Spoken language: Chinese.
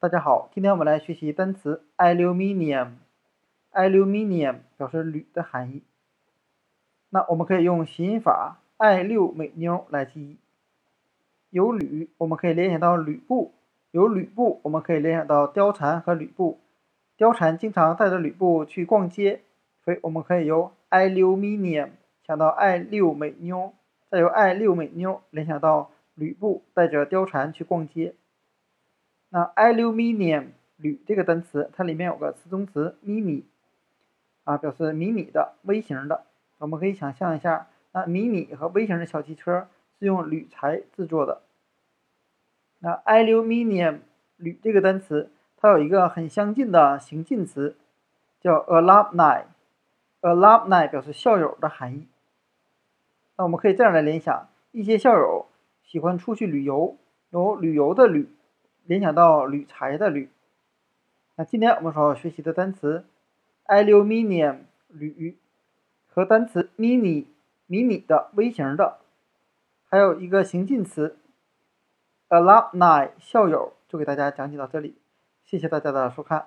大家好，今天我们来学习单词 aluminium。aluminium 表示铝的含义。那我们可以用谐音法爱六美妞”来记忆。有铝，我们可以联想到吕布；有吕布，我们可以联想到貂蝉和吕布。貂蝉经常带着吕布去逛街，所以我们可以由 aluminium 想到爱六美妞，再由爱六美妞联想到吕布带着貂蝉去逛街。那 aluminium 铝这个单词，它里面有个词中词 mini，啊，表示迷你的、微型的。我们可以想象一下，那迷你和微型的小汽车是用铝材制作的。那 aluminium 铝这个单词，它有一个很相近的形近词，叫 alumni。alumni 表示校友的含义。那我们可以这样来联想：一些校友喜欢出去旅游，有旅游的旅。联想到铝材的铝，那今天我们所要学习的单词 aluminium 铝和单词 mini 迷你的微型的，还有一个形近词 alumni 校友，就给大家讲解到这里，谢谢大家的收看。